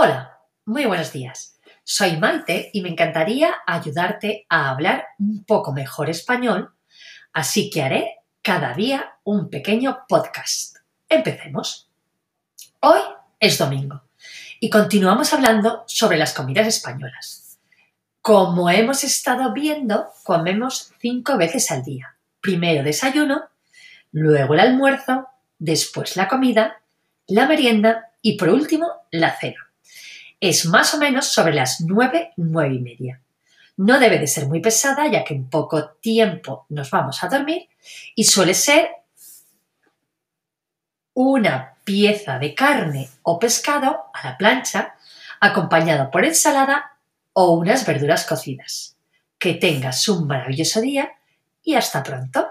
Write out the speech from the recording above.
Hola, muy buenos días. Soy Maite y me encantaría ayudarte a hablar un poco mejor español, así que haré cada día un pequeño podcast. Empecemos. Hoy es domingo y continuamos hablando sobre las comidas españolas. Como hemos estado viendo, comemos cinco veces al día. Primero desayuno, luego el almuerzo, después la comida, la merienda y por último la cena es más o menos sobre las nueve, nueve y media. No debe de ser muy pesada ya que en poco tiempo nos vamos a dormir y suele ser una pieza de carne o pescado a la plancha acompañado por ensalada o unas verduras cocidas. Que tengas un maravilloso día y hasta pronto.